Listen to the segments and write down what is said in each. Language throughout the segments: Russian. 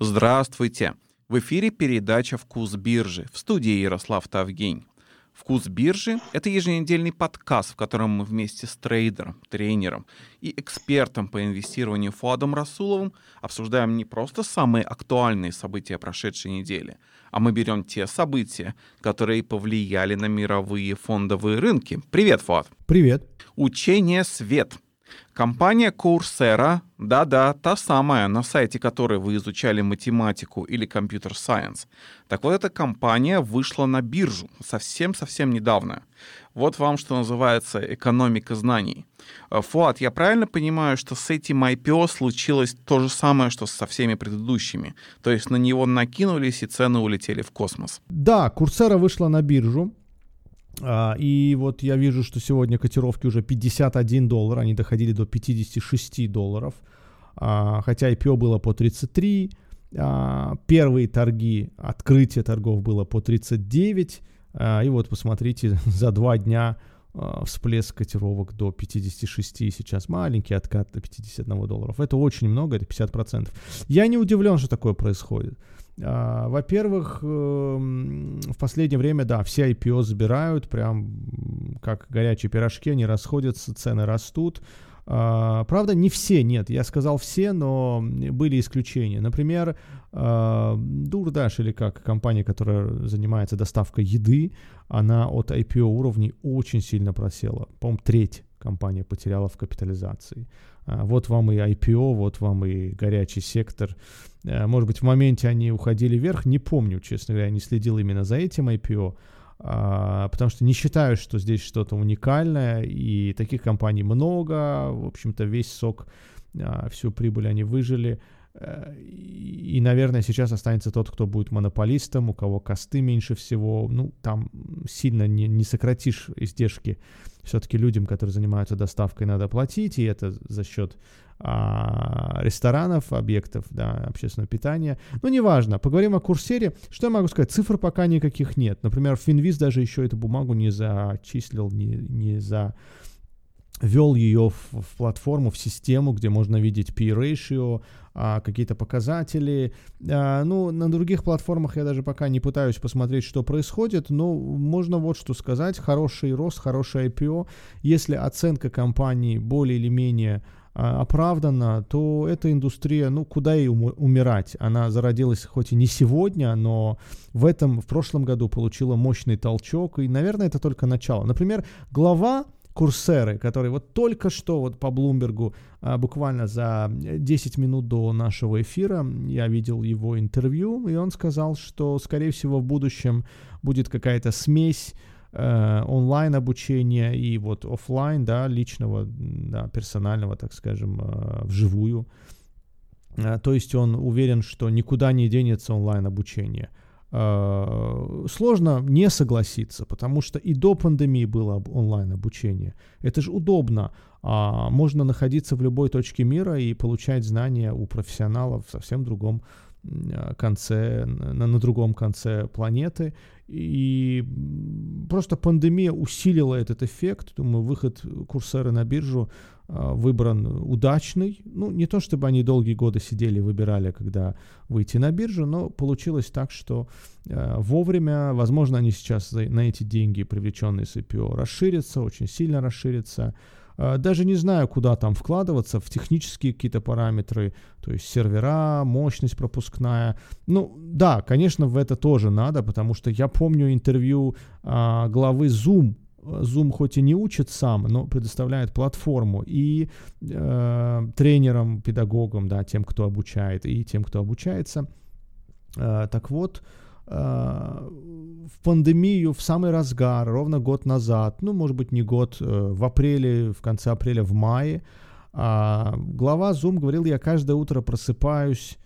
Здравствуйте! В эфире передача «Вкус биржи» в студии Ярослав Тавгень. «Вкус биржи» — это еженедельный подкаст, в котором мы вместе с трейдером, тренером и экспертом по инвестированию Фуадом Расуловым обсуждаем не просто самые актуальные события прошедшей недели, а мы берем те события, которые повлияли на мировые фондовые рынки. Привет, Фуад! Привет! Учение «Свет» Компания Coursera, да-да, та самая, на сайте которой вы изучали математику или компьютер-сайенс. Так вот, эта компания вышла на биржу совсем-совсем недавно. Вот вам, что называется, экономика знаний. Э, Фуат, я правильно понимаю, что с этим IPO случилось то же самое, что со всеми предыдущими? То есть на него накинулись и цены улетели в космос? Да, Coursera вышла на биржу. А, и вот я вижу, что сегодня котировки уже 51 доллар, они доходили до 56 долларов, а, хотя IPO было по 33, а, первые торги, открытие торгов было по 39, и вот посмотрите, за два дня всплеск котировок до 56, сейчас маленький откат до 51 долларов. Это очень много, это 50%. Я не удивлен, что такое происходит. А, во-первых, эм, в последнее время, да, все IPO забирают, прям как горячие пирожки, они расходятся, цены растут. А, правда, не все, нет, я сказал все, но были исключения. Например, Дурдаш или как компания, которая занимается доставкой еды, она от IPO уровней очень сильно просела. По-моему, треть компания потеряла в капитализации. А, вот вам и IPO, вот вам и горячий сектор. А, может быть, в моменте они уходили вверх, не помню, честно говоря, не следил именно за этим IPO, а, потому что не считаю, что здесь что-то уникальное, и таких компаний много, в общем-то, весь сок, всю прибыль они выжили. Э, и, наверное, сейчас останется тот, кто будет монополистом, у кого косты меньше всего. Ну, там сильно не, не сократишь издержки. Все-таки людям, которые занимаются доставкой, надо платить, и это за счет а, ресторанов, объектов да, общественного питания. Ну, неважно. Поговорим о курсере. Что я могу сказать? Цифр пока никаких нет. Например, Финвиз даже еще эту бумагу не зачислил, не, не за ввел ее в, в платформу, в систему, где можно видеть P-ratio, а, какие-то показатели. А, ну, на других платформах я даже пока не пытаюсь посмотреть, что происходит, но можно вот что сказать. Хороший рост, хороший IPO. Если оценка компании более или менее а, оправдана, то эта индустрия, ну, куда ей умирать? Она зародилась хоть и не сегодня, но в этом, в прошлом году получила мощный толчок, и, наверное, это только начало. Например, глава Курсеры, который вот только что вот по Блумбергу, а, буквально за 10 минут до нашего эфира, я видел его интервью, и он сказал, что, скорее всего, в будущем будет какая-то смесь э, онлайн обучения и вот офлайн, да, личного, да, персонального, так скажем, э, вживую. Э, то есть он уверен, что никуда не денется онлайн обучение. Э, сложно не согласиться, потому что и до пандемии было онлайн обучение. Это же удобно. А можно находиться в любой точке мира и получать знания у профессионалов в совсем другом э, конце, на, на другом конце планеты. И просто пандемия усилила этот эффект. Думаю, выход курсера на биржу а, выбран удачный. Ну, не то чтобы они долгие годы сидели и выбирали, когда выйти на биржу, но получилось так, что э, вовремя, возможно, они сейчас на эти деньги, привлеченные с IPO, расширятся, очень сильно расширятся. Э, даже не знаю, куда там вкладываться, в технические какие-то параметры, то есть сервера, мощность пропускная. Ну, да, конечно, в это тоже надо, потому что я помню интервью э, главы Zoom Zoom хоть и не учит сам, но предоставляет платформу и э, тренерам, педагогам, да, тем, кто обучает, и тем, кто обучается. Э, так вот, э, в пандемию, в самый разгар, ровно год назад, ну, может быть, не год, э, в апреле, в конце апреля, в мае, э, глава Zoom говорил, я каждое утро просыпаюсь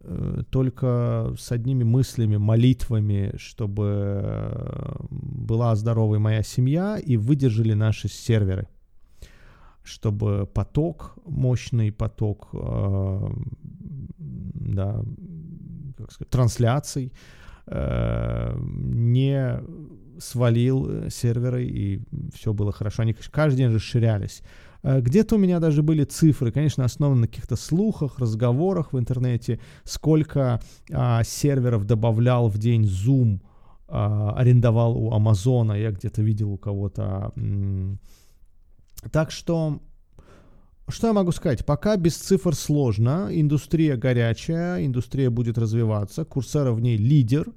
Э, только с одними мыслями, молитвами, чтобы э, была здоровой моя семья и выдержали наши серверы, чтобы поток, мощный поток э, да, как сказать, трансляций э, не свалил серверы и все было хорошо. Они каждый день расширялись. Э, где-то у меня даже были цифры, конечно, основаны на каких-то слухах, разговорах в интернете, сколько а, серверов добавлял в день Zoom, а, арендовал у Амазона, я где-то видел у кого-то. Так что, что я могу сказать? Пока без цифр сложно, индустрия горячая, индустрия будет развиваться, Курсера в ней лидер,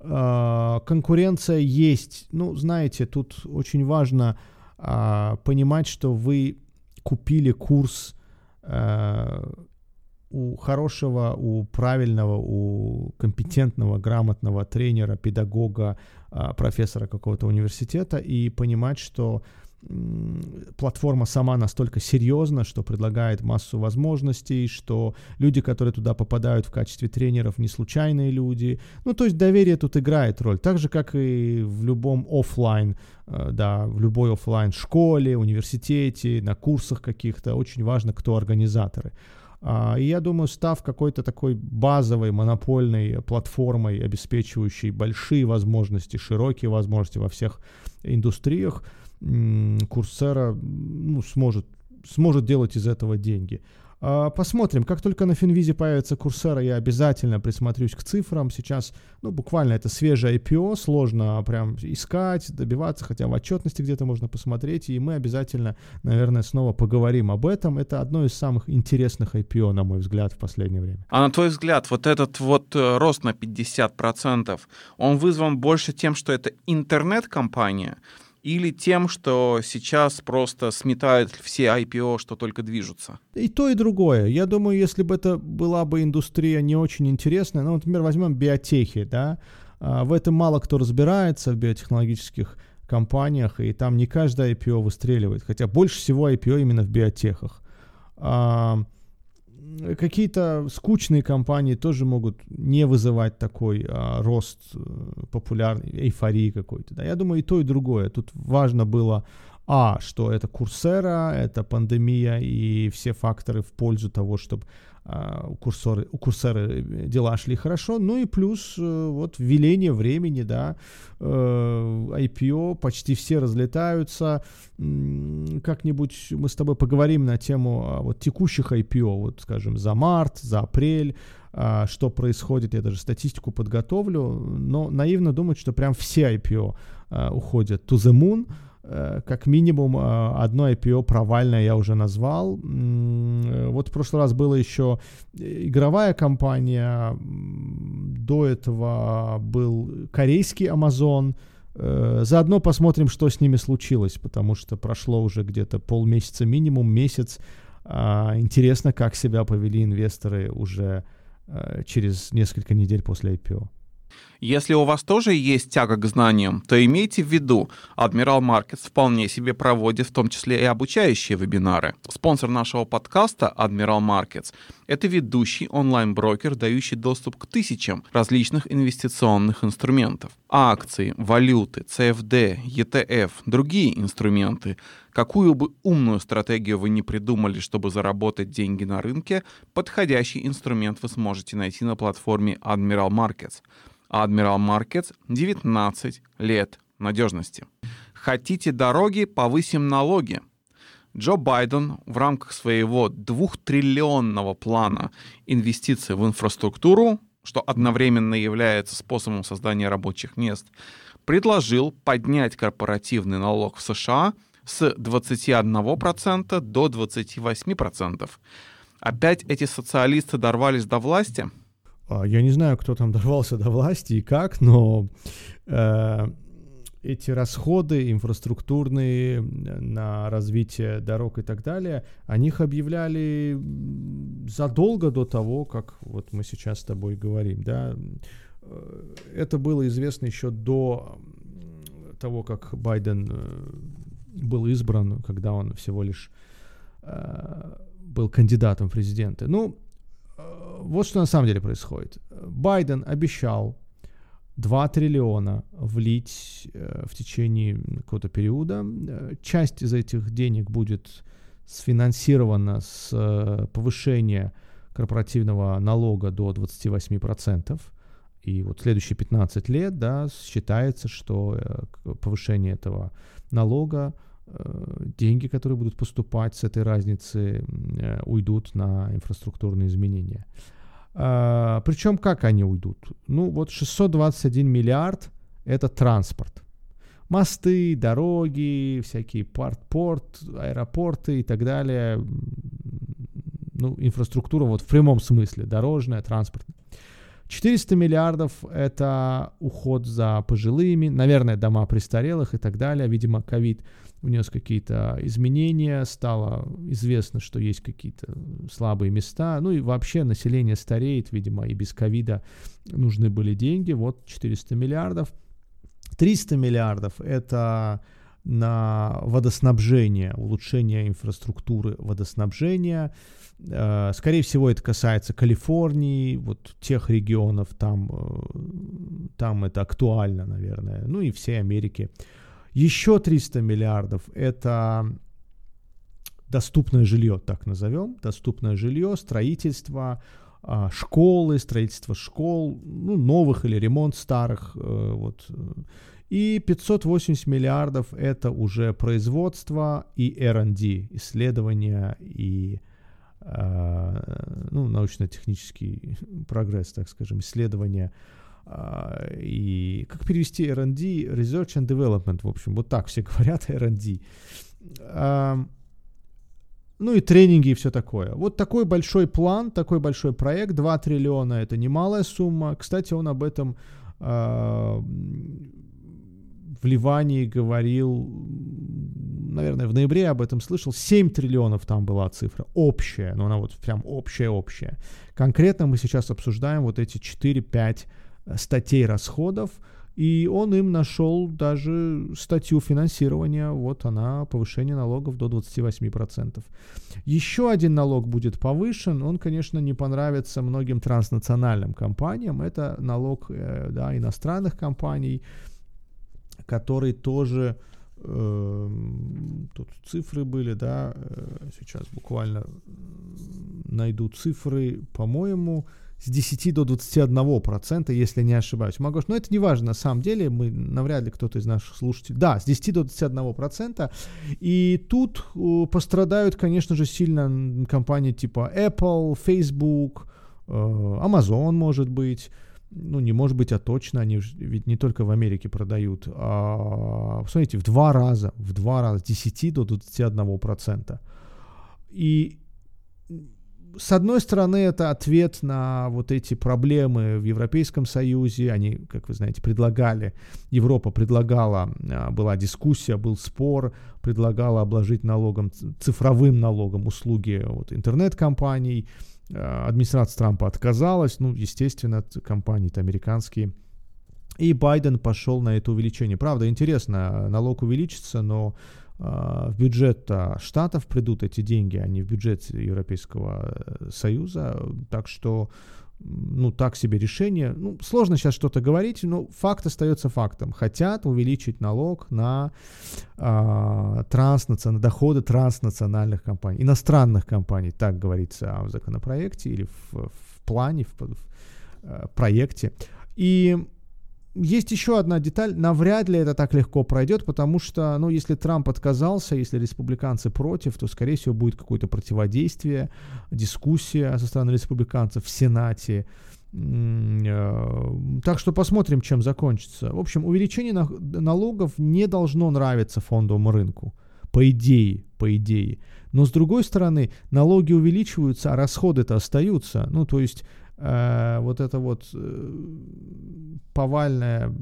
а, конкуренция есть. Ну, знаете, тут очень важно а, понимать, что вы купили курс а, у хорошего, у правильного, у компетентного, грамотного тренера, педагога, профессора какого-то университета и понимать, что платформа сама настолько серьезна, что предлагает массу возможностей, что люди, которые туда попадают в качестве тренеров, не случайные люди. Ну, то есть доверие тут играет роль, так же, как и в любом офлайн, э, да, в любой офлайн школе, университете, на курсах каких-то. Очень важно, кто организаторы. А, и я думаю, став какой-то такой базовой монопольной платформой, обеспечивающей большие возможности, широкие возможности во всех индустриях, Курсера ну, сможет, сможет делать из этого деньги. А, посмотрим, как только на Финвизе появится Курсера, я обязательно присмотрюсь к цифрам. Сейчас, ну, буквально это свежее IPO, сложно прям искать, добиваться, хотя в отчетности где-то можно посмотреть, и мы обязательно, наверное, снова поговорим об этом. Это одно из самых интересных IPO, на мой взгляд, в последнее время. А на твой взгляд, вот этот вот э, рост на 50%, он вызван больше тем, что это интернет-компания, или тем, что сейчас просто сметают все IPO, что только движутся? И то, и другое. Я думаю, если бы это была бы индустрия не очень интересная, ну, например, возьмем биотехи, да, а, в этом мало кто разбирается в биотехнологических компаниях, и там не каждая IPO выстреливает, хотя больше всего IPO именно в биотехах. А, какие-то скучные компании тоже могут не вызывать такой а, рост э, популярной эйфории какой-то. Да? Я думаю, и то, и другое. Тут важно было а, что это курсера, это пандемия и все факторы в пользу того, чтобы у, курсоры, у курсеры дела шли хорошо. Ну и плюс э, вот веление времени, да, э, IPO, почти все разлетаются. Как-нибудь мы с тобой поговорим на тему а, вот текущих IPO, вот скажем, за март, за апрель, а, что происходит, я даже статистику подготовлю, но наивно думать, что прям все IPO уходят to the moon, Э, как минимум э, одно IPO провальное я уже назвал. Э, вот в прошлый раз была еще игровая компания, до этого был корейский Amazon. Заодно посмотрим, что с ними случилось, потому что прошло уже где-то полмесяца минимум, месяц. А, интересно, как себя повели инвесторы уже через несколько недель после IPO. Если у вас тоже есть тяга к знаниям, то имейте в виду, Admiral Markets вполне себе проводит в том числе и обучающие вебинары. Спонсор нашего подкаста Admiral Markets — это ведущий онлайн-брокер, дающий доступ к тысячам различных инвестиционных инструментов. Акции, валюты, CFD, ETF, другие инструменты. Какую бы умную стратегию вы не придумали, чтобы заработать деньги на рынке, подходящий инструмент вы сможете найти на платформе Admiral Markets — Admiral Markets 19 лет надежности. Хотите дороги, повысим налоги. Джо Байден в рамках своего двухтриллионного плана инвестиций в инфраструктуру, что одновременно является способом создания рабочих мест, предложил поднять корпоративный налог в США с 21% до 28%. Опять эти социалисты дорвались до власти – я не знаю, кто там дорвался до власти и как, но э, эти расходы инфраструктурные на развитие дорог и так далее, о них объявляли задолго до того, как вот мы сейчас с тобой говорим, да. Э, это было известно еще до того, как Байден э, был избран, когда он всего лишь э, был кандидатом в президенты. Ну, вот что на самом деле происходит. Байден обещал 2 триллиона влить э, в течение какого-то периода. Э, часть из этих денег будет сфинансирована с э, повышения корпоративного налога до 28%. И вот следующие 15 лет да, считается, что повышение этого налога деньги, которые будут поступать с этой разницы, уйдут на инфраструктурные изменения. Причем как они уйдут? Ну вот 621 миллиард – это транспорт мосты, дороги, всякие порт, порт, аэропорты и так далее. Ну, инфраструктура вот в прямом смысле, дорожная, транспортная. 400 миллиардов – это уход за пожилыми, наверное, дома престарелых и так далее. Видимо, ковид внес какие-то изменения, стало известно, что есть какие-то слабые места. Ну и вообще население стареет, видимо, и без ковида нужны были деньги. Вот 400 миллиардов – 300 миллиардов – это на водоснабжение, улучшение инфраструктуры водоснабжения. Э, скорее всего, это касается Калифорнии, вот тех регионов, там, э, там это актуально, наверное, ну и всей Америки. Еще 300 миллиардов – это доступное жилье, так назовем, доступное жилье, строительство, а, школы, строительство школ, ну, новых или ремонт старых, э, вот. И 580 миллиардов это уже производство и R&D, исследования и э, ну, научно-технический прогресс, так скажем, исследования э, и как перевести R&D, Research and Development, в общем, вот так все говорят R&D. Ну и тренинги и все такое. Вот такой большой план, такой большой проект, 2 триллиона это немалая сумма. Кстати, он об этом в Ливании говорил, наверное, в ноябре об этом слышал. 7 триллионов там была цифра, общая, но она вот прям общая-общая. Конкретно мы сейчас обсуждаем вот эти 4-5 статей расходов, и он им нашел даже статью финансирования, вот она, повышение налогов до 28%. Еще один налог будет повышен, он, конечно, не понравится многим транснациональным компаниям, это налог э, да, иностранных компаний, который тоже, э, тут цифры были, да, э, сейчас буквально найду цифры, по-моему, с 10 до 21 процента, если не ошибаюсь. Могу, но это не важно на самом деле, мы навряд ли кто-то из наших слушателей. Да, с 10 до 21 процента. И тут э, пострадают, конечно же, сильно компании типа Apple, Facebook, э, Amazon, может быть. Ну, не может быть, а точно, они ведь не только в Америке продают. А, посмотрите, в два раза, в два раза, с 10 до 21 процента. И с одной стороны, это ответ на вот эти проблемы в Европейском Союзе. Они, как вы знаете, предлагали, Европа предлагала, а, была дискуссия, был спор, предлагала обложить налогом, цифровым налогом услуги вот, интернет-компаний. А, администрация Трампа отказалась, ну, естественно, компании-то американские. И Байден пошел на это увеличение. Правда, интересно, налог увеличится, но в бюджет штатов придут эти деньги, а не в бюджет Европейского э, Союза. Так что, ну, так себе решение. Ну, сложно сейчас что-то говорить, но факт остается фактом. Хотят увеличить налог на, а, транснациональные, доходы транснациональных компаний, иностранных компаний, так говорится в законопроекте или в, в плане, в, в, в э, проекте. И есть еще одна деталь. Навряд ли это так легко пройдет, потому что, ну, если Трамп отказался, если республиканцы против, то, скорее всего, будет какое-то противодействие, дискуссия со стороны республиканцев в Сенате. Э, так что посмотрим, чем закончится. В общем, увеличение налогов не должно нравиться фондовому рынку. По идее, по идее. Но с другой стороны, налоги увеличиваются, а расходы-то остаются. Ну, то есть э, вот это вот э, повальная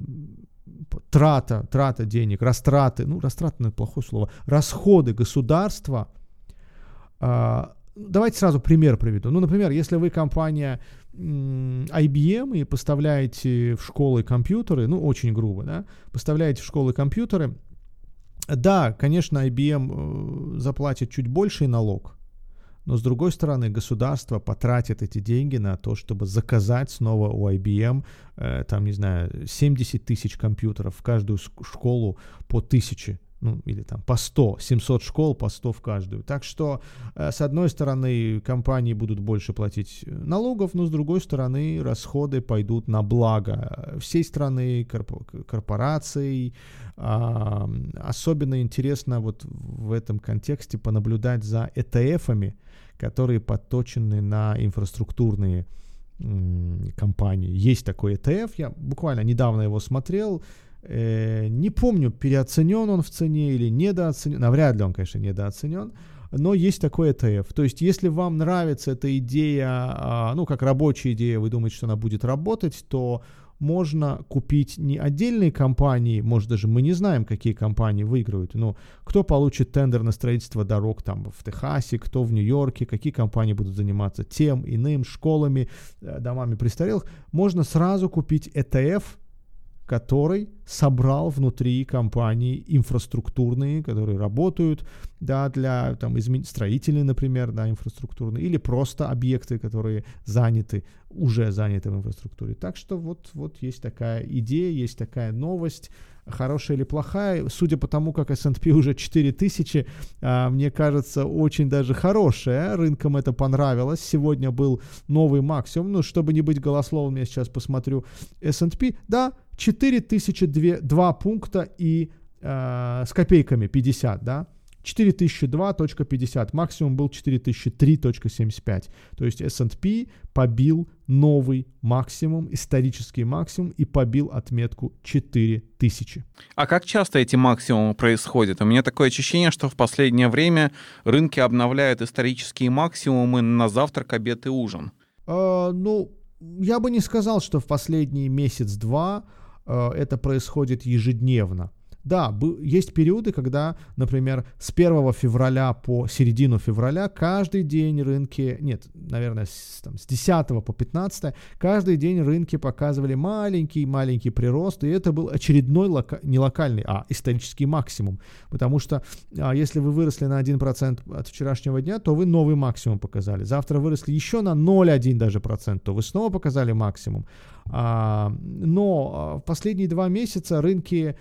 трата, трата денег, растраты, ну, растраты, ну, плохое слово, расходы государства, э, давайте сразу пример приведу. Ну, например, если вы компания IBM и поставляете в школы компьютеры, ну, очень грубо, да, поставляете в школы компьютеры, да, конечно, IBM э, заплатит чуть больший налог, но с другой стороны, государство потратит эти деньги на то, чтобы заказать снова у IBM, э, там, не знаю, 70 тысяч компьютеров в каждую школу по тысяче. ну, или там по 100, 700 школ, по 100 в каждую. Так что, э, с одной стороны, компании будут больше платить налогов, но с другой стороны, расходы пойдут на благо всей страны, корпораций. Особенно интересно вот в этом контексте понаблюдать за ETF-ами, которые подточены на инфраструктурные компании. Есть такой ETF, я буквально недавно его смотрел, Э, не помню, переоценен он в цене или недооценен. Навряд ли он, конечно, недооценен. Но есть такой ETF. То есть, если вам нравится эта идея, а, ну, как рабочая идея, вы думаете, что она будет работать, то можно купить не отдельные компании, может даже мы не знаем, какие компании выиграют, но кто получит тендер на строительство дорог там в Техасе, кто в Нью-Йорке, какие компании будут заниматься тем, иным, школами, э, домами престарелых, можно сразу купить ETF, который собрал внутри компании инфраструктурные, которые работают, да, для там, измен... строительные, например, да, инфраструктурные, или просто объекты, которые заняты, уже заняты в инфраструктуре. Так что вот, вот есть такая идея, есть такая новость, хорошая или плохая, судя по тому, как S&P уже 4000, а, мне кажется, очень даже хорошая, рынкам это понравилось, сегодня был новый максимум, ну, чтобы не быть голословным, я сейчас посмотрю S&P, да, 4002 пункта и э, с копейками 50, да, 4002.50, максимум был 4003.75. То есть S&P побил новый максимум, исторический максимум и побил отметку 4000. А как часто эти максимумы происходят? У меня такое ощущение, что в последнее время рынки обновляют исторические максимумы на завтрак, обед и ужин. А, ну, я бы не сказал, что в последний месяц-два Э, это происходит ежедневно. Да, есть периоды, когда, например, с 1 февраля по середину февраля каждый день рынки, нет, наверное, с, там, с 10 по 15, каждый день рынки показывали маленький-маленький прирост, и это был очередной, лока, не локальный, а исторический максимум. Потому что а, если вы выросли на 1% от вчерашнего дня, то вы новый максимум показали. Завтра выросли еще на 0,1 даже процент, то вы снова показали максимум. А, но а, в последние два месяца рынки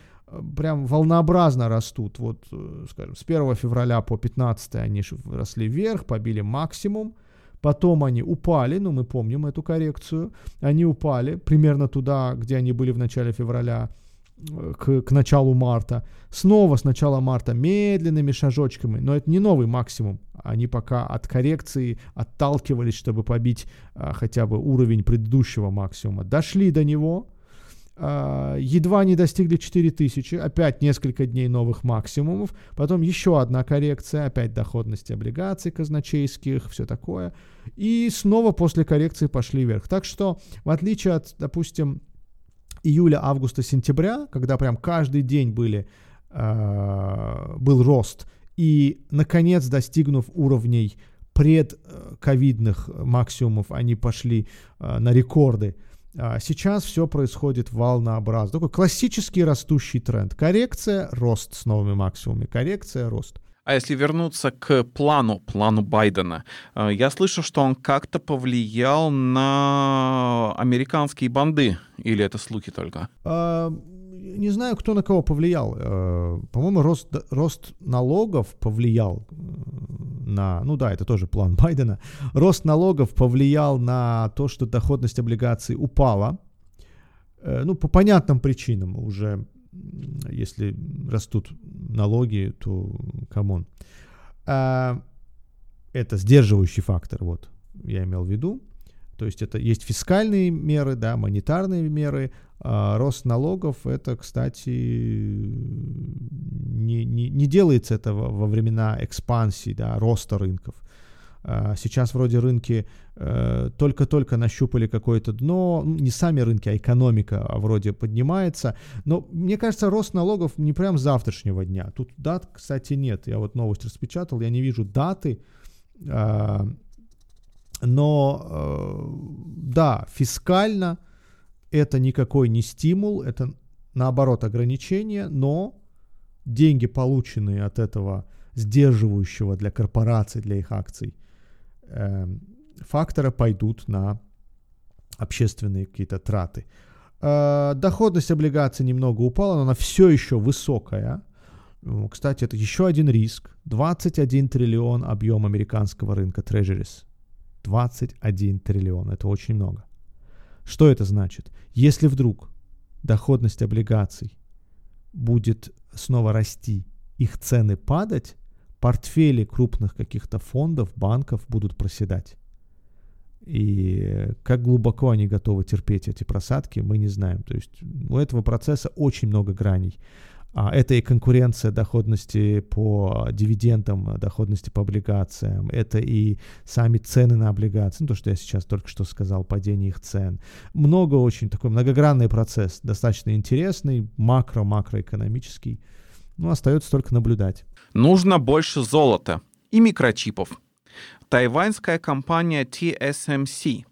прям волнообразно растут. Вот, э, скажем, с 1 февраля по 15 они росли вверх, побили максимум. Потом они упали, ну мы помним эту коррекцию. Они упали примерно туда, где они были в начале февраля, э, к, к началу марта. Снова с начала марта медленными шажочками, но это не новый максимум. Они пока от коррекции отталкивались, чтобы побить а, хотя бы уровень предыдущего максимума. Дошли до него, едва не достигли 4000, опять несколько дней новых максимумов, потом еще одна коррекция, опять доходности облигаций казначейских, все такое, и снова после коррекции пошли вверх. Так что, в отличие от, допустим, июля, августа, сентября, когда прям каждый день были, uh, был рост, и, наконец, достигнув уровней предковидных максимумов, они пошли uh, на рекорды, а сейчас все происходит волнообразно. Такой классический растущий тренд. Коррекция, рост с новыми максимумами. Коррекция, рост. А если вернуться к плану, плану Байдена, э, я слышу, что он как-то повлиял на американские банды, или это слухи только? Не знаю, кто на кого повлиял. Э, по-моему, рост, рост налогов повлиял э, на... Ну да, это тоже план Байдена. Рост налогов повлиял на то, что доходность облигаций упала. Э, ну, по понятным причинам уже, если растут налоги, то come on. Это сдерживающий фактор, вот, я имел в виду. То есть это есть фискальные меры, да, монетарные меры, а рост налогов, это, кстати, не, не, не делается этого во времена экспансии, да, роста рынков. А сейчас вроде рынки э, только-только нащупали какое-то дно, ну, не сами рынки, а экономика а вроде поднимается. Но мне кажется, рост налогов не прям с завтрашнего дня. Тут дат, кстати, нет. Я вот новость распечатал, я не вижу даты. Но э, да, фискально это никакой не стимул, это наоборот ограничение, но деньги, полученные от этого сдерживающего для корпораций, для их акций э, фактора, пойдут на общественные какие-то траты. Э, доходность облигаций немного упала, но она все еще высокая. Кстати, это еще один риск. 21 триллион объем американского рынка Treasuries. 21 триллион. Это очень много. Что это значит? Если вдруг доходность облигаций будет снова расти, их цены падать, портфели крупных каких-то фондов, банков будут проседать. И как глубоко они готовы терпеть эти просадки, мы не знаем. То есть у этого процесса очень много граней. А это и конкуренция доходности по дивидендам, доходности по облигациям, это и сами цены на облигации, ну, то, что я сейчас только что сказал, падение их цен. Много очень, такой многогранный процесс, достаточно интересный, макро-макроэкономический. Ну, остается только наблюдать. Нужно больше золота и микрочипов. Тайваньская компания TSMC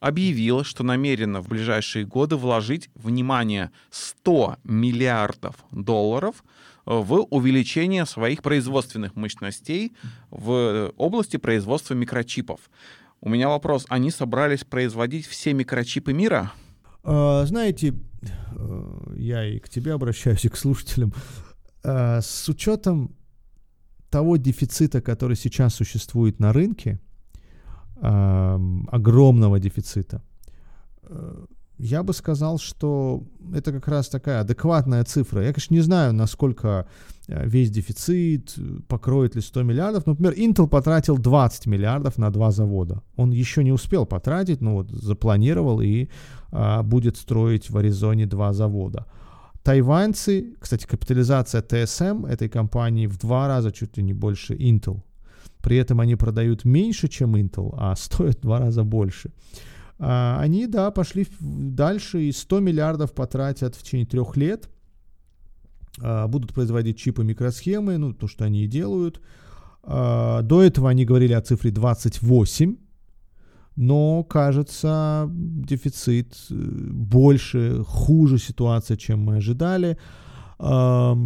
объявила, что намерена в ближайшие годы вложить, внимание, 100 миллиардов долларов в увеличение своих производственных мощностей в области производства микрочипов. У меня вопрос, они собрались производить все микрочипы мира? А, знаете, э, я и к тебе обращаюсь, и к слушателям. А, с учетом того дефицита, который сейчас существует на рынке, огромного дефицита, э, я бы сказал, что это как раз такая адекватная цифра. Я, конечно, не знаю, насколько э, весь дефицит э, покроет ли 100 миллиардов. Например, Intel потратил 20 миллиардов на два завода. Он еще не успел потратить, но вот запланировал и а, будет строить в Аризоне два завода. Тайваньцы, кстати, капитализация TSM этой компании в два раза чуть ли не больше Intel. При этом они продают меньше, чем Intel, а стоят в два раза больше. А, они, да, пошли дальше и 100 миллиардов потратят в течение трех лет. А, будут производить чипы микросхемы, ну, то, что они и делают. А, до этого они говорили о цифре 28, но, кажется, дефицит э, больше, хуже ситуация, чем мы ожидали. Это,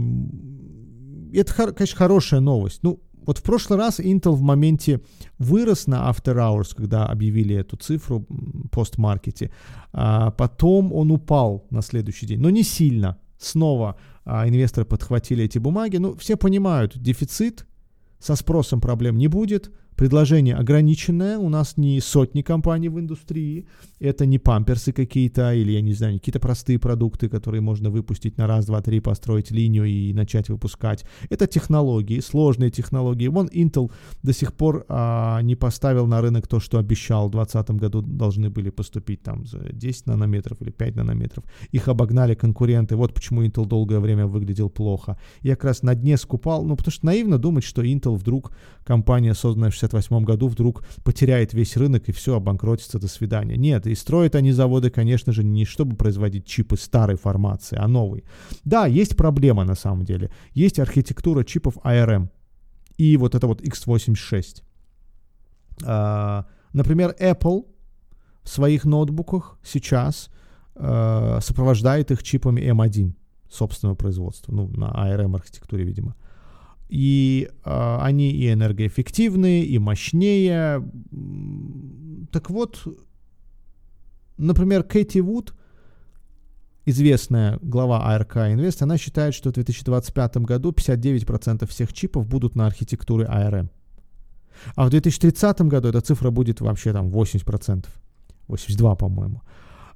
конечно, хорошая новость. Ну, вот в прошлый раз Intel в моменте вырос на After Hours, когда объявили эту цифру постмаркете. А потом он упал на следующий день, но не сильно. Снова а, инвесторы подхватили эти бумаги. Ну, все понимают, дефицит, со спросом проблем не будет, Предложение ограниченное, у нас не сотни компаний в индустрии, это не памперсы какие-то или, я не знаю, какие-то простые продукты, которые можно выпустить на раз, два, три, построить линию и начать выпускать. Это технологии, сложные технологии. Вон Intel до сих пор а, не поставил на рынок то, что обещал. В 2020 году должны были поступить там за 10 нанометров или 5 нанометров. Их обогнали конкуренты. Вот почему Intel долгое время выглядел плохо. Я как раз на дне скупал, ну потому что наивно думать, что Intel вдруг компания, созданная в 1968 году вдруг потеряет весь рынок и все, обанкротится, до свидания. Нет, и строят они заводы, конечно же, не чтобы производить чипы старой формации, а новой. Да, есть проблема на самом деле. Есть архитектура чипов ARM и вот это вот x86. А, например, Apple в своих ноутбуках сейчас а, сопровождает их чипами M1 собственного производства, ну, на ARM архитектуре, видимо и э, они и энергоэффективные, и мощнее. Так вот, например, Кэти Вуд, известная глава ARK Invest, она считает, что в 2025 году 59% всех чипов будут на архитектуре ARM. А в 2030 году эта цифра будет вообще там 80%. 82, по-моему.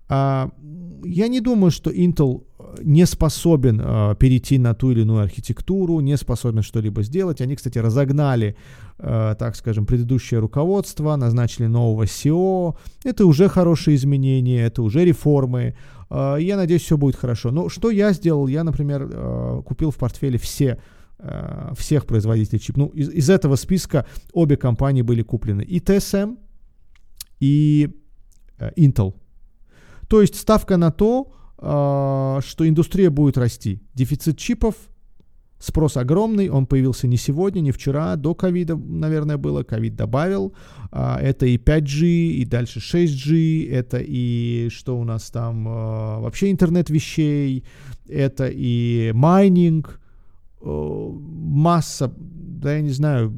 А, я не думаю, что Intel не способен э, перейти на ту или иную архитектуру, не способен что-либо сделать. Они, кстати, разогнали, э, так скажем, предыдущее руководство, назначили нового SEO. Это уже хорошие изменения, это уже реформы. Э, я надеюсь, все будет хорошо. Но что я сделал? Я, например, э, купил в портфеле все э, всех производителей чип. Ну, из, из этого списка обе компании были куплены. И TSM, и э, Intel. То есть ставка на то, а, что индустрия будет расти. Дефицит чипов, спрос огромный, он появился не сегодня, не вчера, до ковида, наверное, было, ковид добавил. А, это и 5G, и дальше 6G, это и что у нас там, а, вообще интернет вещей, это и майнинг, масса, да я не знаю,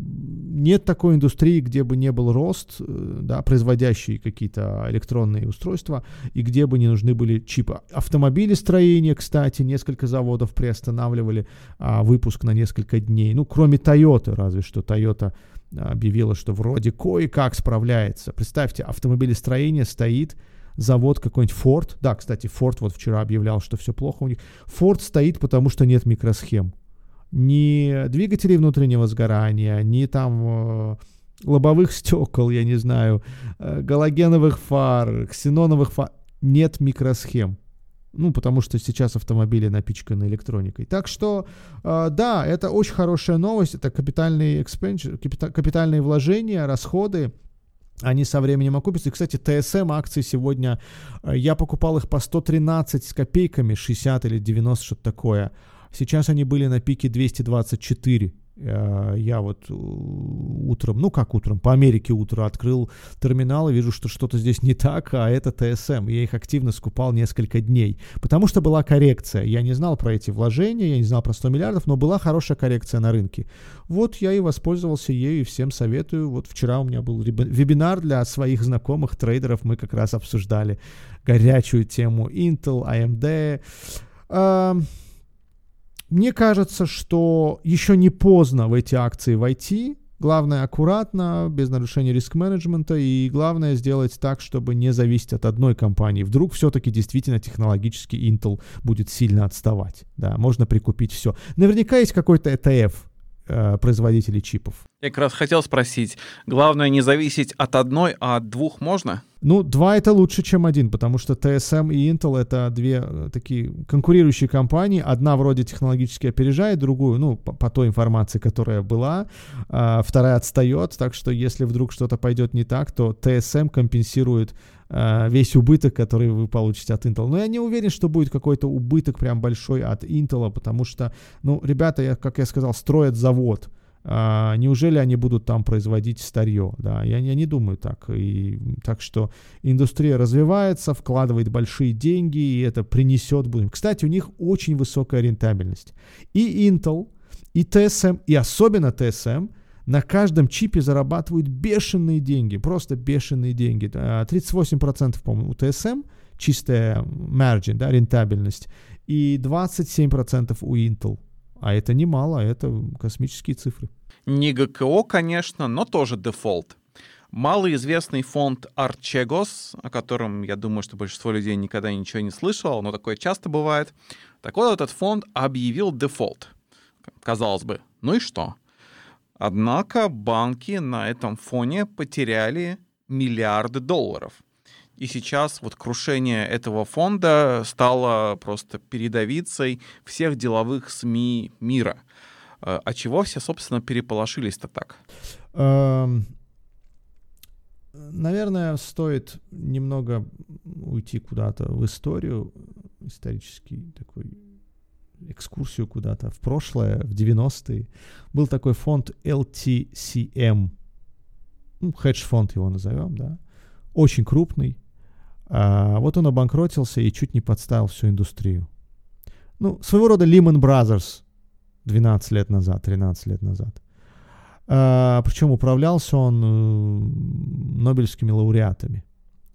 нет такой индустрии, где бы не был рост, э, да, производящий какие-то электронные устройства, и где бы не нужны были чипы. Автомобилестроение, кстати, несколько заводов приостанавливали а, выпуск на несколько дней. Ну, кроме Toyota, разве что Toyota объявила, что вроде кое-как справляется. Представьте, автомобилестроение стоит, завод какой-нибудь Ford, да, кстати, Ford вот вчера объявлял, что все плохо у них. Ford стоит, потому что нет микросхем. Ни двигателей внутреннего сгорания, ни там э, лобовых стекол, я не знаю, э, галогеновых фар, ксеноновых фар. Нет микросхем. Ну, потому что сейчас автомобили напичканы электроникой. Так что, э, да, это очень хорошая новость. Это капитальные, экспенш... капитальные вложения, расходы они со временем окупятся. И, кстати, ТСМ акции сегодня, э, я покупал их по 113 с копейками, 60 или 90, что-то такое. Сейчас они были на пике 224. Э, я вот э, утром, ну как утром, по Америке утро открыл терминал и вижу, что что-то здесь не так, а это ТСМ. Я их активно скупал несколько дней, потому что была коррекция. Я не знал про эти вложения, я не знал про 100 миллиардов, но была хорошая коррекция на рынке. Вот я и воспользовался ею и всем советую. Вот вчера у меня был вебинар для своих знакомых трейдеров, мы как раз обсуждали горячую тему Intel, AMD. Мне кажется, что еще не поздно в эти акции войти. Главное аккуратно, без нарушения риск-менеджмента, и главное сделать так, чтобы не зависеть от одной компании. Вдруг все-таки действительно технологически Intel будет сильно отставать. Да, можно прикупить все. Наверняка есть какой-то ETF, э, производителей чипов. Я как раз хотел спросить, главное не зависеть от одной, а от двух можно? Ну, два это лучше, чем один, потому что TSM и Intel это две э, такие конкурирующие компании. Одна вроде технологически опережает другую, ну, по, по той информации, которая была, а вторая отстает, так что если вдруг что-то пойдет не так, то TSM компенсирует а, весь убыток, который вы получите от Intel. Но я не уверен, что будет какой-то убыток прям большой от Intel, потому что, ну, ребята, я, как я сказал, строят завод. А, неужели они будут там производить старье? Да, я, я не думаю так. И, так что индустрия развивается, вкладывает большие деньги, и это принесет будем. Кстати, у них очень высокая рентабельность. И Intel, и TSM, и особенно TSM на каждом чипе зарабатывают бешеные деньги, просто бешеные деньги. 38%, по-моему, у TSM чистая margin, да, рентабельность, и 27% у Intel. А это немало, это космические цифры. Не ГКО, конечно, но тоже дефолт. Малоизвестный фонд Archegos, о котором, я думаю, что большинство людей никогда ничего не слышало, но такое часто бывает. Так вот, этот фонд объявил дефолт. Казалось бы, ну и что? Однако банки на этом фоне потеряли миллиарды долларов. И сейчас вот крушение этого фонда стало просто передовицей всех деловых СМИ мира. А, а чего все, собственно, переполошились-то так? Эм, наверное, стоит немного уйти куда-то в историю, исторический такой экскурсию куда-то в прошлое, в 90-е. Был такой фонд LTCM, ну, хедж-фонд его назовем, да, очень крупный. А вот он обанкротился и чуть не подставил всю индустрию. Ну, своего рода Lehman Brothers 12 лет назад, 13 лет назад. А, причем управлялся он э, нобелевскими лауреатами.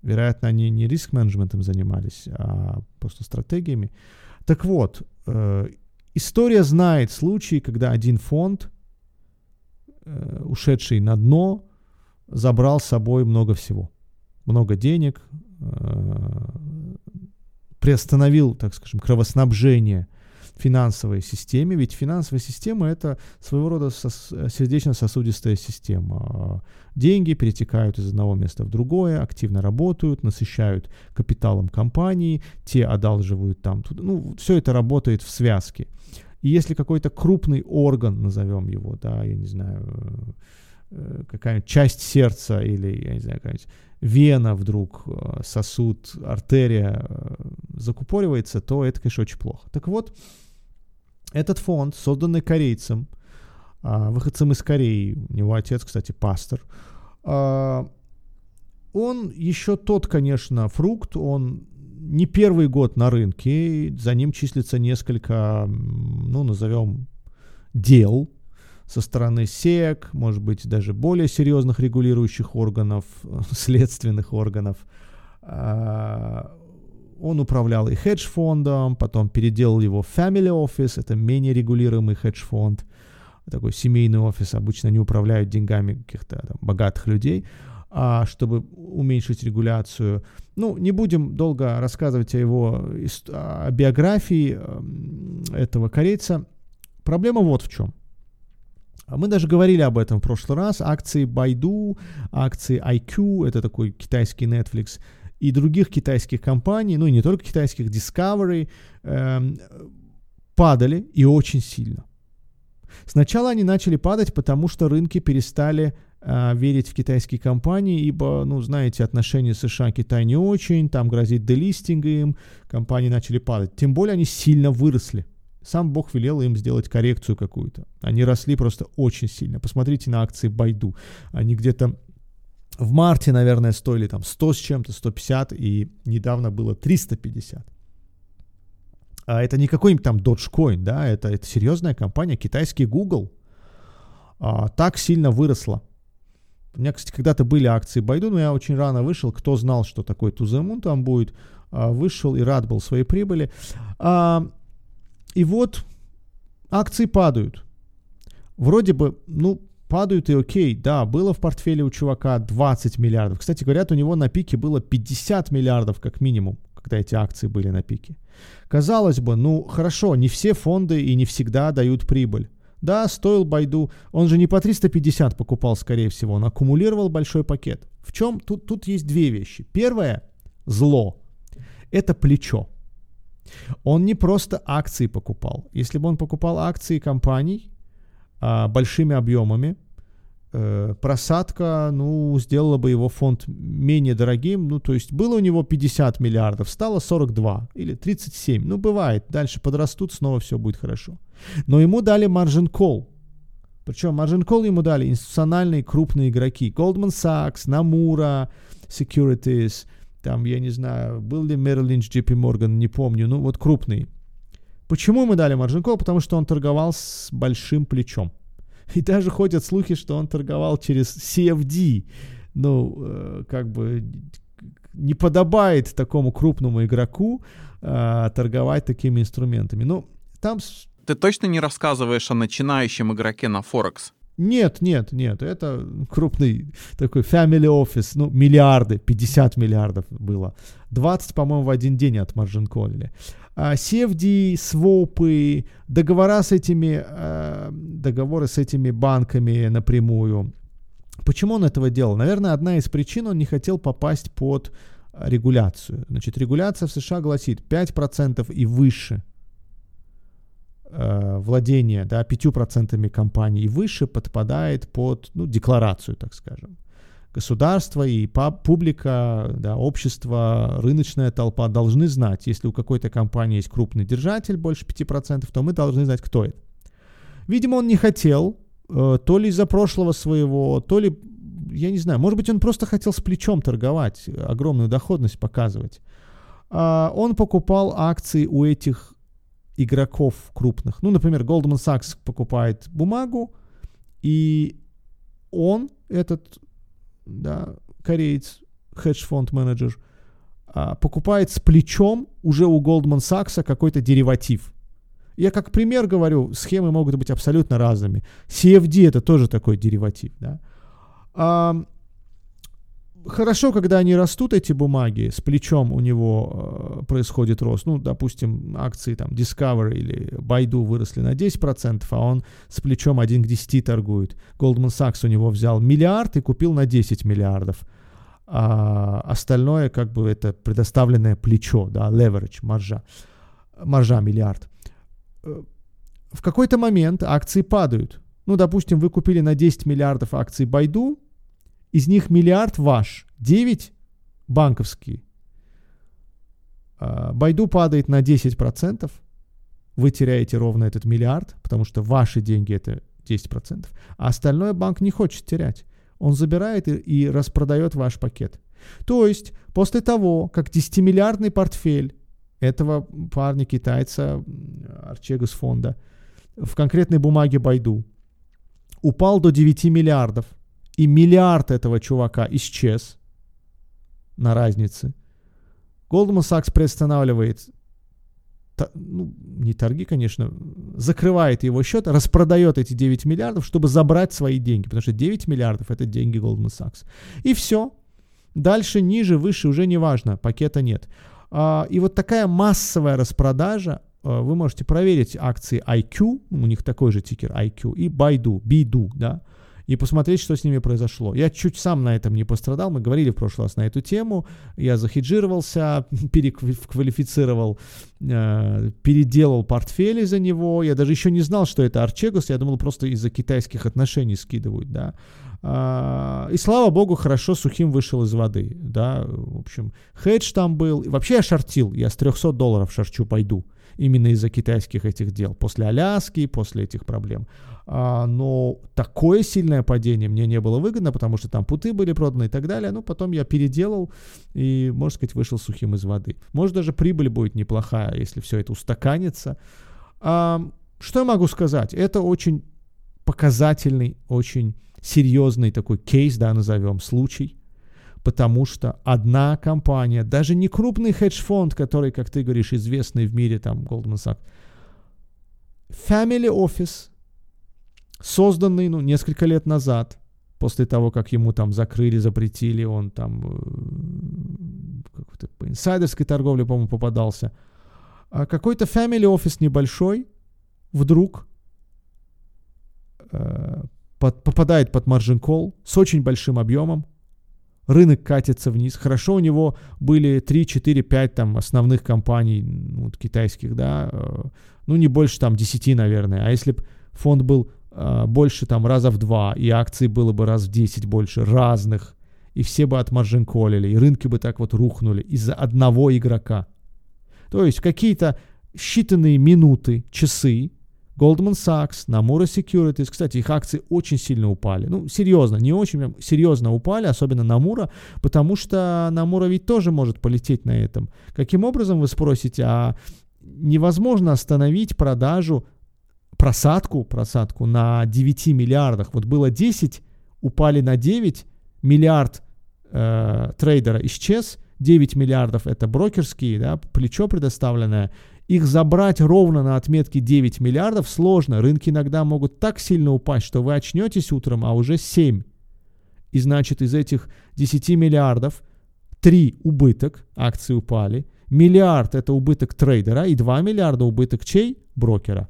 Вероятно, они не риск-менеджментом занимались, а просто стратегиями. Так вот, э, история знает случаи, когда один фонд, э, ушедший на дно, забрал с собой много всего. Много денег, приостановил, так скажем, кровоснабжение – финансовой системе, ведь финансовая система это своего рода сердечно-сосудистая система. Деньги перетекают из одного места в другое, активно работают, насыщают капиталом компании, те одалживают там, туда. ну, все это работает в связке. И если какой-то крупный орган, назовем его, да, я не знаю, э, какая-нибудь часть сердца или, я не знаю, какая-нибудь вена вдруг, э, сосуд, артерия э, закупоривается, то это, конечно, очень плохо. Так вот, этот фонд, созданный корейцем, а, выходцем из Кореи, у него отец, кстати, пастор, а, он еще тот, конечно, фрукт, он не первый год на рынке, за ним числится несколько, ну, назовем, дел, со стороны СЕК, может быть, даже более серьезных регулирующих органов, следственных органов. А, он управлял и хедж-фондом, потом переделал его в Family Office, это менее регулируемый хедж-фонд, такой семейный офис, обычно не управляют деньгами каких-то там, богатых людей, а, чтобы уменьшить регуляцию. Ну, не будем долго рассказывать о его о биографии этого корейца. Проблема вот в чем. Мы даже говорили об этом в прошлый раз. Акции Baidu, акции IQ, это такой китайский Netflix, и других китайских компаний, ну и не только китайских, Discovery, э, падали и очень сильно. Сначала они начали падать, потому что рынки перестали э, верить в китайские компании, ибо, ну, знаете, отношения США-Китай не очень, там грозит делистинг им, компании начали падать. Тем более они сильно выросли. Сам Бог велел им сделать коррекцию какую-то. Они росли просто очень сильно. Посмотрите на акции Байду. Они где-то в марте, наверное, стоили там 100 с чем-то, 150, и недавно было 350. А это не какой-нибудь там Dogecoin, да, это, это серьезная компания, китайский Google а, так сильно выросла. У меня, кстати, когда-то были акции Baidu, но я очень рано вышел. Кто знал, что такое Туземун там будет, а, вышел и рад был своей прибыли. А, и вот акции падают. Вроде бы, ну, падают и окей, да, было в портфеле у чувака 20 миллиардов. Кстати, говорят, у него на пике было 50 миллиардов как минимум, когда эти акции были на пике. Казалось бы, ну хорошо, не все фонды и не всегда дают прибыль. Да, стоил Байду, он же не по 350 покупал, скорее всего, он аккумулировал большой пакет. В чем? Тут, тут есть две вещи. Первое, зло, это плечо. Он не просто акции покупал. Если бы он покупал акции компаний, а, большими объемами. Э, просадка, ну, сделала бы его фонд менее дорогим. Ну, то есть было у него 50 миллиардов, стало 42 или 37. Ну, бывает. Дальше подрастут, снова все будет хорошо. Но ему дали margin call. Причем margin call ему дали институциональные крупные игроки. Goldman Sachs, Namura, Securities, там, я не знаю, был ли Merrill Lynch, JP Morgan, не помню, ну, вот крупные. Почему мы дали маржин кол? Потому что он торговал с большим плечом. И даже ходят слухи, что он торговал через CFD. Ну, э, как бы не подобает такому крупному игроку э, торговать такими инструментами. Ну, там... Ты точно не рассказываешь о начинающем игроке на Форекс? Нет, нет, нет, это крупный такой family office, ну, миллиарды, 50 миллиардов было. 20, по-моему, в один день от маржин колли. А, CFD, свопы, договора с этими, а, договоры с этими банками напрямую. Почему он этого делал? Наверное, одна из причин, он не хотел попасть под регуляцию. Значит, регуляция в США гласит 5% и выше э, владения да, 5% компаний и выше подпадает под ну, декларацию, так скажем государство и публика, да, общество, рыночная толпа должны знать, если у какой-то компании есть крупный держатель, больше 5%, то мы должны знать, кто это. Видимо, он не хотел, э, то ли из-за прошлого своего, то ли, я не знаю, может быть, он просто хотел с плечом торговать, огромную доходность показывать. А, он покупал акции у этих игроков крупных. Ну, например, Goldman Sachs покупает бумагу, и он, этот да, кореец, хедж-фонд-менеджер, а, покупает с плечом уже у Goldman Sachs какой-то дериватив. Я как пример говорю, схемы могут быть абсолютно разными. CFD это тоже такой дериватив. Да? Хорошо, когда они растут, эти бумаги, с плечом у него э, происходит рост. Ну, допустим, акции там Discover или Baidu выросли на 10%, а он с плечом 1 к 10 торгует. Goldman Sachs у него взял миллиард и купил на 10 миллиардов. А остальное как бы это предоставленное плечо, да, leverage, маржа. Маржа миллиард. Э, в какой-то момент акции падают. Ну, допустим, вы купили на 10 миллиардов акций Baidu, из них миллиард ваш, 9 банковские. А, Байду падает на 10%, вы теряете ровно этот миллиард, потому что ваши деньги это 10%, а остальное банк не хочет терять. Он забирает и, и распродает ваш пакет. То есть после того, как 10-миллиардный портфель этого парня китайца, Арчегас фонда, в конкретной бумаге Байду упал до 9 миллиардов, и миллиард этого чувака исчез на разнице. Goldman Sachs приостанавливает ну, не торги, конечно, закрывает его счет, распродает эти 9 миллиардов, чтобы забрать свои деньги, потому что 9 миллиардов это деньги Goldman Sachs. И все. Дальше, ниже, выше уже не важно, пакета нет. А, и вот такая массовая распродажа, а, вы можете проверить акции IQ, у них такой же тикер IQ, и Baidu, Bidu, да, и посмотреть, что с ними произошло. Я чуть сам на этом не пострадал, мы говорили в прошлый раз на эту тему, я захеджировался, переквалифицировал, э, переделал портфель из-за него, я даже еще не знал, что это Арчегос, я думал, просто из-за китайских отношений скидывают, да. А, и слава богу, хорошо сухим вышел из воды, да, в общем, хедж там был, вообще я шортил, я с 300 долларов шарчу пойду, именно из-за китайских этих дел, после Аляски, после этих проблем. А, но такое сильное падение мне не было выгодно, потому что там путы были проданы и так далее. Ну, потом я переделал и, можно сказать, вышел сухим из воды. Может, даже прибыль будет неплохая, если все это устаканится. А, что я могу сказать? Это очень показательный, очень серьезный такой кейс, да, назовем, случай, потому что одна компания, даже не крупный хедж-фонд, который, как ты говоришь, известный в мире, там, Goldman Sachs, Family Office, созданный, ну, несколько лет назад, после того, как ему там закрыли, запретили, он там э, по инсайдерской торговле, по-моему, попадался. А какой-то family office небольшой вдруг э, под, попадает под margin call с очень большим объемом, рынок катится вниз. Хорошо, у него были 3, 4, 5 там основных компаний ну, китайских, да, э, ну не больше там 10, наверное. А если бы фонд был больше там раза в два, и акций было бы раз в 10 больше, разных, и все бы отмаржинколили, и рынки бы так вот рухнули из-за одного игрока. То есть какие-то считанные минуты, часы, Goldman Sachs, Nomura Securities, кстати, их акции очень сильно упали. Ну, серьезно, не очень, серьезно упали, особенно Nomura, потому что Nomura ведь тоже может полететь на этом. Каким образом, вы спросите, а невозможно остановить продажу, просадку, просадку на 9 миллиардах. Вот было 10, упали на 9, миллиард э, трейдера исчез, 9 миллиардов это брокерские, да, плечо предоставленное, их забрать ровно на отметке 9 миллиардов сложно. Рынки иногда могут так сильно упасть, что вы очнетесь утром, а уже 7. И значит, из этих 10 миллиардов 3 убыток, акции упали, миллиард это убыток трейдера и 2 миллиарда убыток чей? Брокера.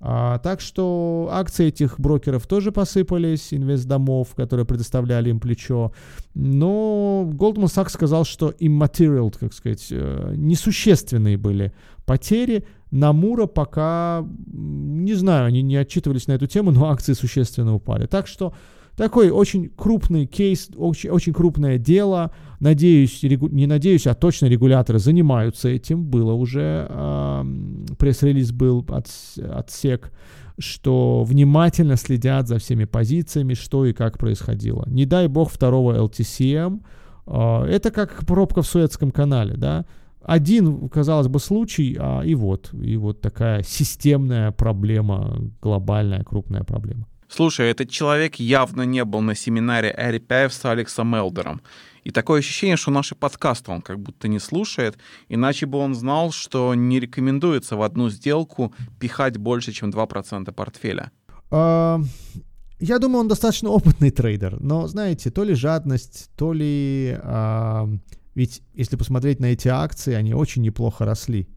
А, так что акции этих брокеров тоже посыпались, инвестдомов, которые предоставляли им плечо. Но Goldman Sachs сказал, что immaterial, как сказать, э, несущественные были потери. На пока, не знаю, они не отчитывались на эту тему, но акции существенно упали. Так что такой очень крупный кейс, очень, очень крупное дело. Надеюсь, регу, не надеюсь, а точно регуляторы занимаются этим. Было уже, э, пресс-релиз был от, от СЕК, что внимательно следят за всеми позициями, что и как происходило. Не дай бог второго LTCM. Э, это как пробка в Суэцком канале, да один, казалось бы, случай, а и вот, и вот такая системная проблема, глобальная, крупная проблема. Слушай, этот человек явно не был на семинаре Эрипяев с Алексом Элдером. И такое ощущение, что наши подкасты он как будто не слушает, иначе бы он знал, что не рекомендуется в одну сделку пихать больше, чем 2% портфеля. А, я думаю, он достаточно опытный трейдер, но, знаете, то ли жадность, то ли а, ведь если посмотреть на эти акции, они очень неплохо росли.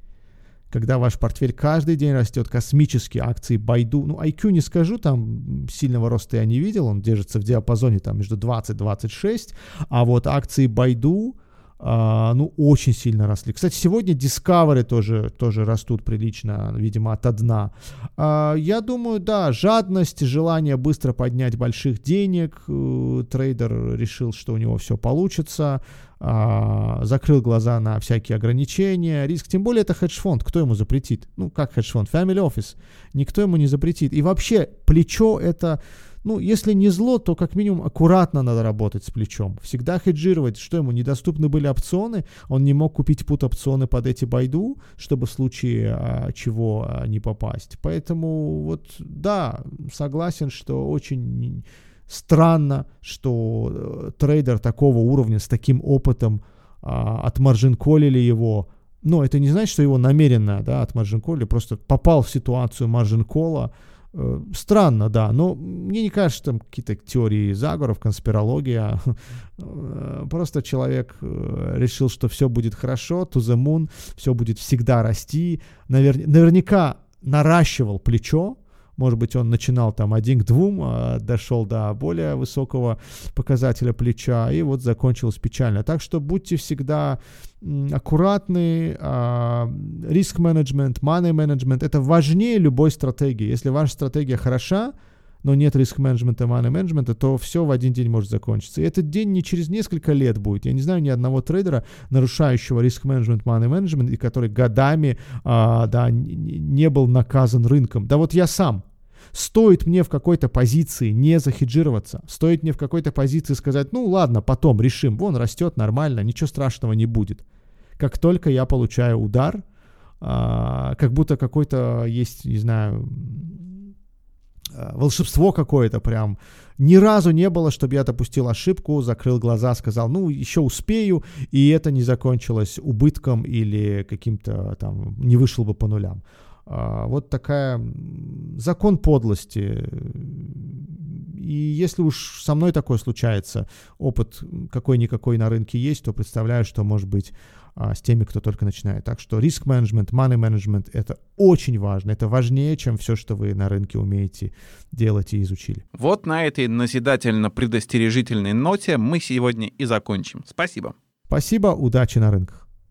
Когда ваш портфель каждый день растет, космические акции Байду, ну, IQ не скажу, там сильного роста я не видел, он держится в диапазоне там между 20-26, а вот акции Байду, Uh, ну, очень сильно росли. Кстати, сегодня Discovery тоже, тоже растут прилично, видимо, от дна. Uh, я думаю, да, жадность, желание быстро поднять больших денег. Uh, трейдер решил, что у него все получится. А, закрыл глаза на всякие ограничения, риск. Тем более это хедж-фонд, кто ему запретит? Ну, как хедж-фонд? Family Office. Никто ему не запретит. И вообще, плечо это ну, если не зло, то как минимум аккуратно надо работать с плечом. Всегда хеджировать, что ему недоступны были опционы, он не мог купить put опционы под эти байду, чтобы в случае а, чего а, не попасть. Поэтому вот, да, согласен, что очень странно, что э, трейдер такого уровня с таким опытом а, от margin call или его, но это не значит, что его намеренно да, от margin call или, просто попал в ситуацию margin call а, Э, странно, да, но мне не кажется, что там какие-то теории заговоров, конспирология. Э, просто человек э, решил, что все будет хорошо, to the moon, все будет всегда расти. Навер... Наверняка наращивал плечо, может быть, он начинал там один к двум, а дошел до более высокого показателя плеча, и вот закончилось печально. Так что будьте всегда аккуратны, а, риск-менеджмент, money-менеджмент, это важнее любой стратегии. Если ваша стратегия хороша, но нет риск-менеджмента, money-менеджмента, то все в один день может закончиться. И этот день не через несколько лет будет. Я не знаю ни одного трейдера, нарушающего риск-менеджмент, money-менеджмент, и который годами а, да, не был наказан рынком. Да вот я сам. Стоит мне в какой-то позиции не захеджироваться, стоит мне в какой-то позиции сказать, ну ладно, потом решим, вон растет нормально, ничего страшного не будет. Как только я получаю удар, а, как будто какой-то есть, не знаю, а, волшебство какое-то прям. Ни разу не было, чтобы я допустил ошибку, закрыл глаза, сказал, ну, еще успею, и это не закончилось убытком или каким-то там, не вышел бы по нулям. А, вот такая закон подлости. И если уж со мной такое случается, опыт какой-никакой на рынке есть, то представляю, что может быть а, с теми, кто только начинает. Так что риск менеджмент, money менеджмент это очень важно. Это важнее, чем все, что вы на рынке умеете делать и изучили. Вот на этой назидательно-предостережительной ноте мы сегодня и закончим. Спасибо. Спасибо, удачи на рынках.